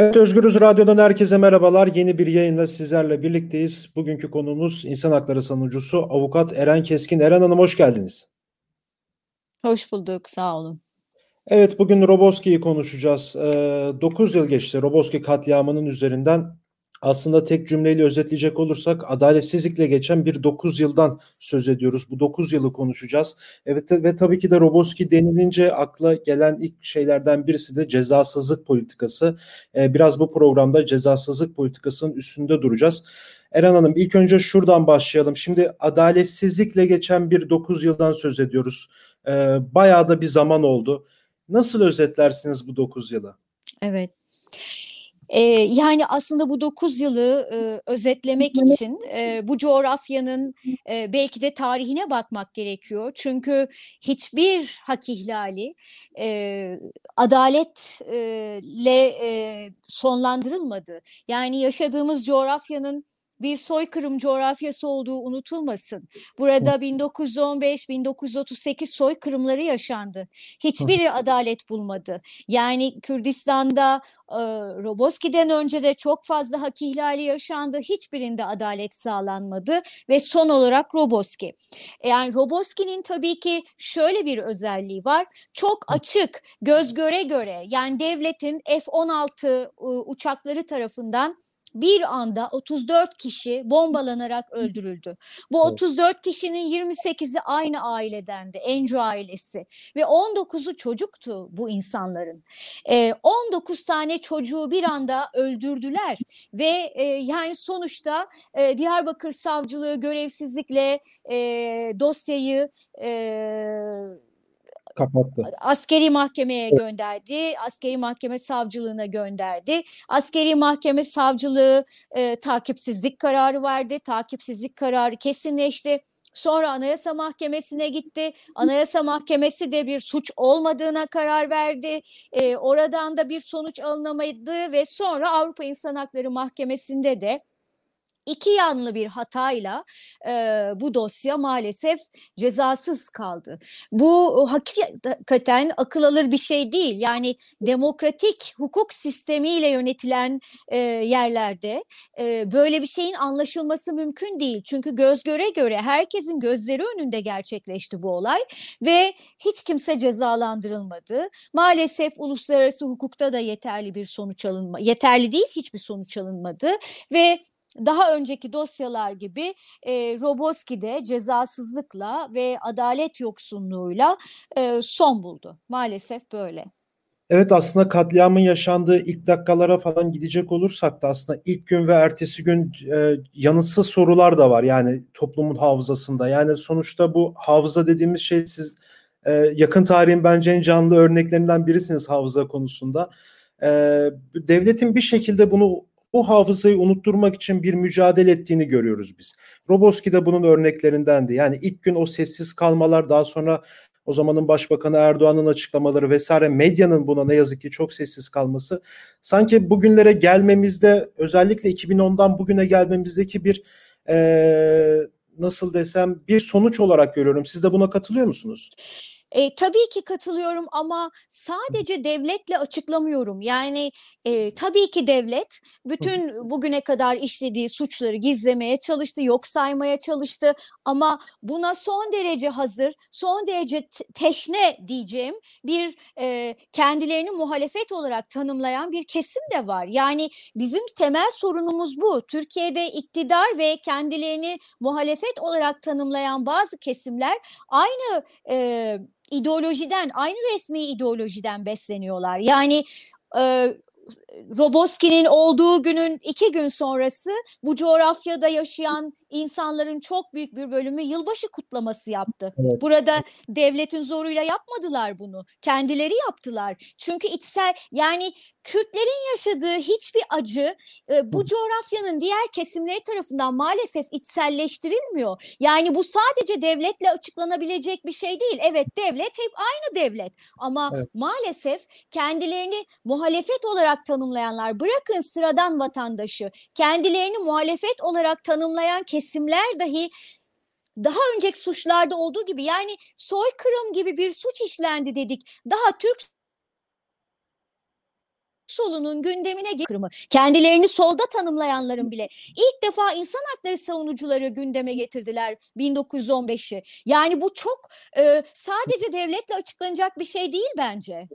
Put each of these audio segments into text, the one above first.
Evet Özgürüz Radyo'dan herkese merhabalar. Yeni bir yayında sizlerle birlikteyiz. Bugünkü konuğumuz insan hakları savunucusu avukat Eren Keskin. Eren Hanım hoş geldiniz. Hoş bulduk, sağ olun. Evet bugün Roboski'yi konuşacağız. 9 yıl geçti Roboski katliamının üzerinden aslında tek cümleyle özetleyecek olursak adaletsizlikle geçen bir 9 yıldan söz ediyoruz. Bu 9 yılı konuşacağız. Evet ve tabii ki de Roboski denilince akla gelen ilk şeylerden birisi de cezasızlık politikası. Ee, biraz bu programda cezasızlık politikasının üstünde duracağız. Eren Hanım ilk önce şuradan başlayalım. Şimdi adaletsizlikle geçen bir 9 yıldan söz ediyoruz. Ee, bayağı da bir zaman oldu. Nasıl özetlersiniz bu 9 yılı? Evet. Ee, yani aslında bu 9 yılı e, özetlemek için e, bu coğrafyanın e, belki de tarihine bakmak gerekiyor. Çünkü hiçbir hak ihlali e, adaletle e, sonlandırılmadı. Yani yaşadığımız coğrafyanın bir soykırım coğrafyası olduğu unutulmasın. Burada 1915-1938 soykırımları yaşandı. Hiçbiri adalet bulmadı. Yani Kürdistan'da Roboski'den önce de çok fazla hak ihlali yaşandı. Hiçbirinde adalet sağlanmadı ve son olarak Roboski. Yani Roboski'nin tabii ki şöyle bir özelliği var. Çok açık, göz göre göre yani devletin F-16 uçakları tarafından bir anda 34 kişi bombalanarak öldürüldü. Bu 34 kişinin 28'i aynı ailedendi, Enco ailesi ve 19'u çocuktu bu insanların. E, 19 tane çocuğu bir anda öldürdüler ve e, yani sonuçta e, Diyarbakır Savcılığı görevsizlikle e, dosyayı e, kapattı. Askeri mahkemeye gönderdi. Askeri mahkeme savcılığına gönderdi. Askeri mahkeme savcılığı e, takipsizlik kararı verdi. Takipsizlik kararı kesinleşti. Sonra Anayasa Mahkemesi'ne gitti. Anayasa Mahkemesi de bir suç olmadığına karar verdi. E, oradan da bir sonuç alınamadı ve sonra Avrupa İnsan Hakları Mahkemesi'nde de iki yanlı bir hatayla e, bu dosya maalesef cezasız kaldı. Bu hakikaten akıl alır bir şey değil. Yani demokratik hukuk sistemiyle yönetilen e, yerlerde e, böyle bir şeyin anlaşılması mümkün değil. Çünkü göz göre göre herkesin gözleri önünde gerçekleşti bu olay ve hiç kimse cezalandırılmadı. Maalesef uluslararası hukukta da yeterli bir sonuç alınma, yeterli değil hiçbir sonuç alınmadı ve daha önceki dosyalar gibi e, Roboski'de cezasızlıkla ve adalet yoksunluğuyla e, son buldu. Maalesef böyle. Evet aslında katliamın yaşandığı ilk dakikalara falan gidecek olursak da aslında ilk gün ve ertesi gün e, yanıtsız sorular da var yani toplumun hafızasında. Yani sonuçta bu hafıza dediğimiz şey siz e, yakın tarihin bence en canlı örneklerinden birisiniz hafıza konusunda. E, devletin bir şekilde bunu bu hafızayı unutturmak için bir mücadele ettiğini görüyoruz biz. Roboski de bunun örneklerindendi. Yani ilk gün o sessiz kalmalar daha sonra o zamanın Başbakanı Erdoğan'ın açıklamaları vesaire medyanın buna ne yazık ki çok sessiz kalması sanki bugünlere gelmemizde özellikle 2010'dan bugüne gelmemizdeki bir ee, nasıl desem bir sonuç olarak görüyorum. Siz de buna katılıyor musunuz? E, tabii ki katılıyorum ama sadece devletle açıklamıyorum. Yani e, tabii ki devlet bütün bugüne kadar işlediği suçları gizlemeye çalıştı, yok saymaya çalıştı ama buna son derece hazır, son derece teşne diyeceğim bir e, kendilerini muhalefet olarak tanımlayan bir kesim de var. Yani bizim temel sorunumuz bu. Türkiye'de iktidar ve kendilerini muhalefet olarak tanımlayan bazı kesimler aynı e, ideolojiden, aynı resmi ideolojiden besleniyorlar. Yani e, Roboski'nin olduğu günün iki gün sonrası bu coğrafyada yaşayan insanların çok büyük bir bölümü yılbaşı kutlaması yaptı. Evet. Burada devletin zoruyla yapmadılar bunu. Kendileri yaptılar. Çünkü içsel yani Kürtlerin yaşadığı hiçbir acı e, bu coğrafyanın diğer kesimleri tarafından maalesef içselleştirilmiyor. Yani bu sadece devletle açıklanabilecek bir şey değil. Evet devlet hep aynı devlet ama evet. maalesef kendilerini muhalefet olarak tanımlayanlar bırakın sıradan vatandaşı kendilerini muhalefet olarak tanımlayan kesimler dahi daha önceki suçlarda olduğu gibi yani soykırım gibi bir suç işlendi dedik. Daha Türk solunun gündemine kırımı. Kendilerini solda tanımlayanların bile ilk defa insan hakları savunucuları gündeme getirdiler 1915'i. Yani bu çok e, sadece devletle açıklanacak bir şey değil bence.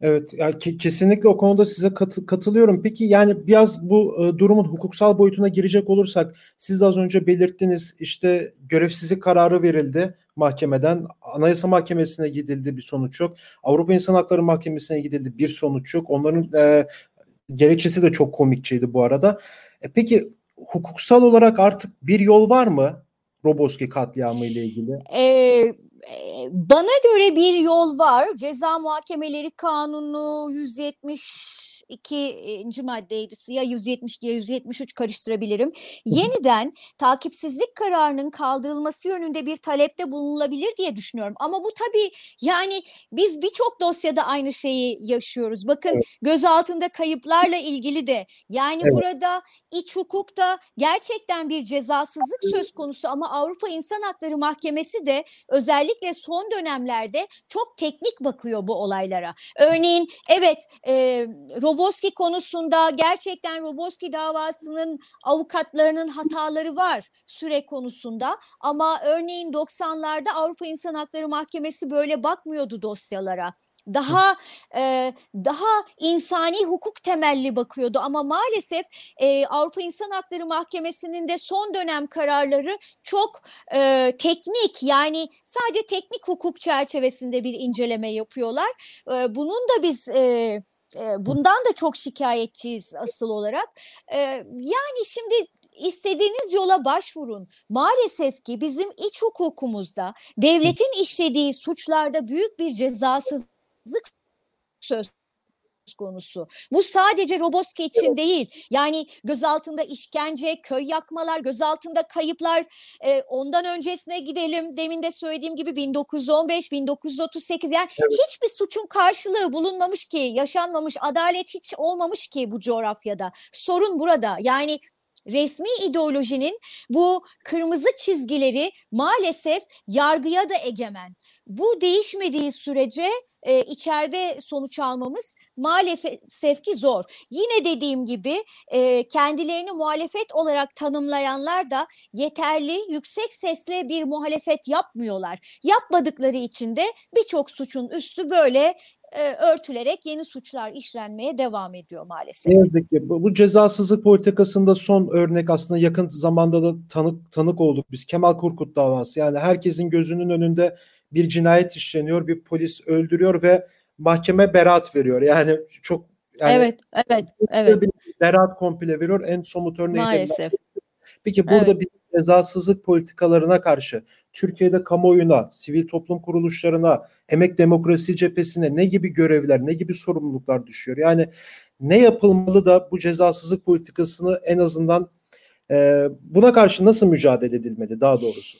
Evet, yani ke- kesinlikle o konuda size katı- katılıyorum. Peki yani biraz bu e, durumun hukuksal boyutuna girecek olursak, siz de az önce belirttiniz, işte görevsizlik kararı verildi mahkemeden, Anayasa Mahkemesi'ne gidildi bir sonuç yok, Avrupa İnsan Hakları Mahkemesi'ne gidildi bir sonuç yok. Onların e, gerekçesi de çok komikçeydi bu arada. E, peki hukuksal olarak artık bir yol var mı Roboski katliamı ile ilgili? Ee, bana göre bir yol var. Ceza Muhakemeleri Kanunu 172. maddeydi. Ya 172 ya 173 karıştırabilirim. Yeniden takipsizlik kararının kaldırılması yönünde bir talepte bulunulabilir diye düşünüyorum. Ama bu tabii yani biz birçok dosyada aynı şeyi yaşıyoruz. Bakın evet. gözaltında kayıplarla ilgili de yani evet. burada iç hukukta gerçekten bir cezasızlık söz konusu ama Avrupa İnsan Hakları Mahkemesi de özellikle son dönemlerde çok teknik bakıyor bu olaylara. Örneğin evet e, Roboski konusunda gerçekten Roboski davasının avukatlarının hataları var süre konusunda ama örneğin 90'larda Avrupa İnsan Hakları Mahkemesi böyle bakmıyordu dosyalara daha e, daha insani hukuk temelli bakıyordu ama maalesef e, Avrupa İnsan Hakları Mahkemesi'nin de son dönem kararları çok e, teknik yani sadece teknik hukuk çerçevesinde bir inceleme yapıyorlar. E, bunun da biz e, bundan da çok şikayetçiyiz asıl olarak. Yani şimdi istediğiniz yola başvurun. Maalesef ki bizim iç hukukumuzda devletin işlediği suçlarda büyük bir cezasızlık söz konusu. Bu sadece Roboski için değil. Yani gözaltında işkence, köy yakmalar, gözaltında kayıplar. E, ondan öncesine gidelim. Demin de söylediğim gibi 1915, 1938 yani evet. hiçbir suçun karşılığı bulunmamış ki, yaşanmamış, adalet hiç olmamış ki bu coğrafyada. Sorun burada. Yani resmi ideolojinin bu kırmızı çizgileri maalesef yargıya da egemen. Bu değişmediği sürece e, içeride sonuç almamız maalesef ki zor. Yine dediğim gibi e, kendilerini muhalefet olarak tanımlayanlar da yeterli yüksek sesle bir muhalefet yapmıyorlar. Yapmadıkları için de birçok suçun üstü böyle e, örtülerek yeni suçlar işlenmeye devam ediyor maalesef. Ne yazık ki bu, cezasızlık politikasında son örnek aslında yakın zamanda da tanık tanık olduk biz Kemal Korkut davası. Yani herkesin gözünün önünde bir cinayet işleniyor, bir polis öldürüyor ve mahkeme beraat veriyor. Yani çok yani Evet, evet, evet. Beraat komple veriyor. En somut örneği Maalesef. Peki burada evet. bir cezasızlık politikalarına karşı Türkiye'de kamuoyuna, sivil toplum kuruluşlarına, emek demokrasi cephesine ne gibi görevler, ne gibi sorumluluklar düşüyor? Yani ne yapılmalı da bu cezasızlık politikasını en azından e, buna karşı nasıl mücadele edilmeli daha doğrusu?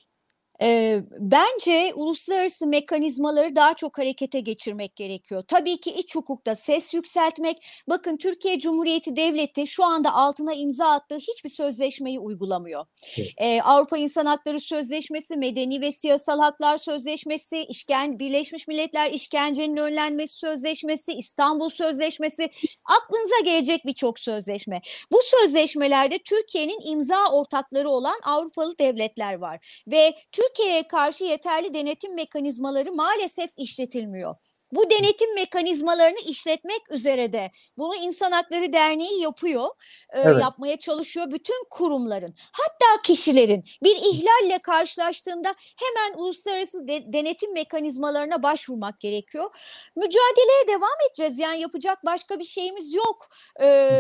E, bence uluslararası mekanizmaları daha çok harekete geçirmek gerekiyor. Tabii ki iç hukukta ses yükseltmek. Bakın Türkiye Cumhuriyeti Devleti şu anda altına imza attığı hiçbir sözleşmeyi uygulamıyor. Evet. E, Avrupa İnsan Hakları Sözleşmesi, Medeni ve Siyasal Haklar Sözleşmesi, İşken Birleşmiş Milletler İşkencenin Önlenmesi Sözleşmesi, İstanbul Sözleşmesi, aklınıza gelecek birçok sözleşme. Bu sözleşmelerde Türkiye'nin imza ortakları olan Avrupalı devletler var ve Türkiye Türkiye'ye karşı yeterli denetim mekanizmaları maalesef işletilmiyor. Bu denetim mekanizmalarını işletmek üzere de bunu İnsan Hakları Derneği yapıyor, e, evet. yapmaya çalışıyor bütün kurumların, hatta kişilerin bir ihlalle karşılaştığında hemen uluslararası de, denetim mekanizmalarına başvurmak gerekiyor. Mücadeleye devam edeceğiz yani yapacak başka bir şeyimiz yok. E,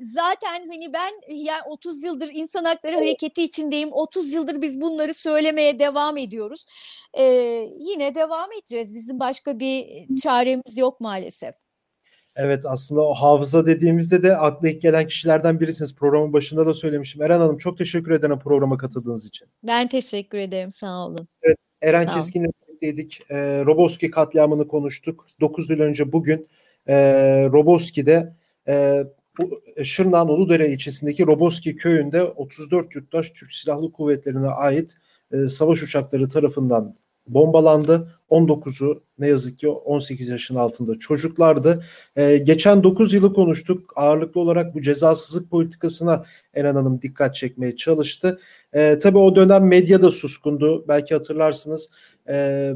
zaten hani ben yani 30 yıldır İnsan Hakları Hareketi içindeyim, 30 yıldır biz bunları söylemeye devam ediyoruz. E, yine devam edeceğiz. Bizim başka bir çaremiz yok maalesef. Evet aslında o hafıza dediğimizde de akla ilk gelen kişilerden birisiniz. Programın başında da söylemişim. Eren Hanım çok teşekkür ederim programa katıldığınız için. Ben teşekkür ederim sağ olun. Evet Eren sağ Keskin'le birlikteydik. E, Roboski katliamını konuştuk. 9 yıl önce bugün e, Roboski'de e, Şırnak'ın Uludere ilçesindeki Roboski köyünde 34 yurttaş Türk Silahlı Kuvvetleri'ne ait e, savaş uçakları tarafından bombalandı. 19'u ne yazık ki 18 yaşın altında çocuklardı. Ee, geçen 9 yılı konuştuk. Ağırlıklı olarak bu cezasızlık politikasına Eren Hanım dikkat çekmeye çalıştı. Ee, tabii o dönem medya da suskundu. Belki hatırlarsınız. Ee,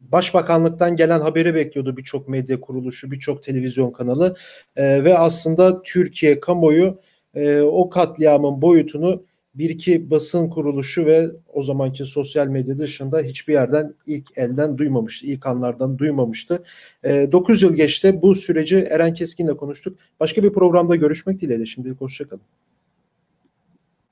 Başbakanlıktan gelen haberi bekliyordu birçok medya kuruluşu, birçok televizyon kanalı Ee, ve aslında Türkiye kamuoyu e, o katliamın boyutunu bir iki basın kuruluşu ve o zamanki sosyal medya dışında hiçbir yerden ilk elden duymamıştı. ilk anlardan duymamıştı. E, 9 yıl geçti. Bu süreci Eren Keskin'le konuştuk. Başka bir programda görüşmek dileğiyle. Şimdilik hoşçakalın.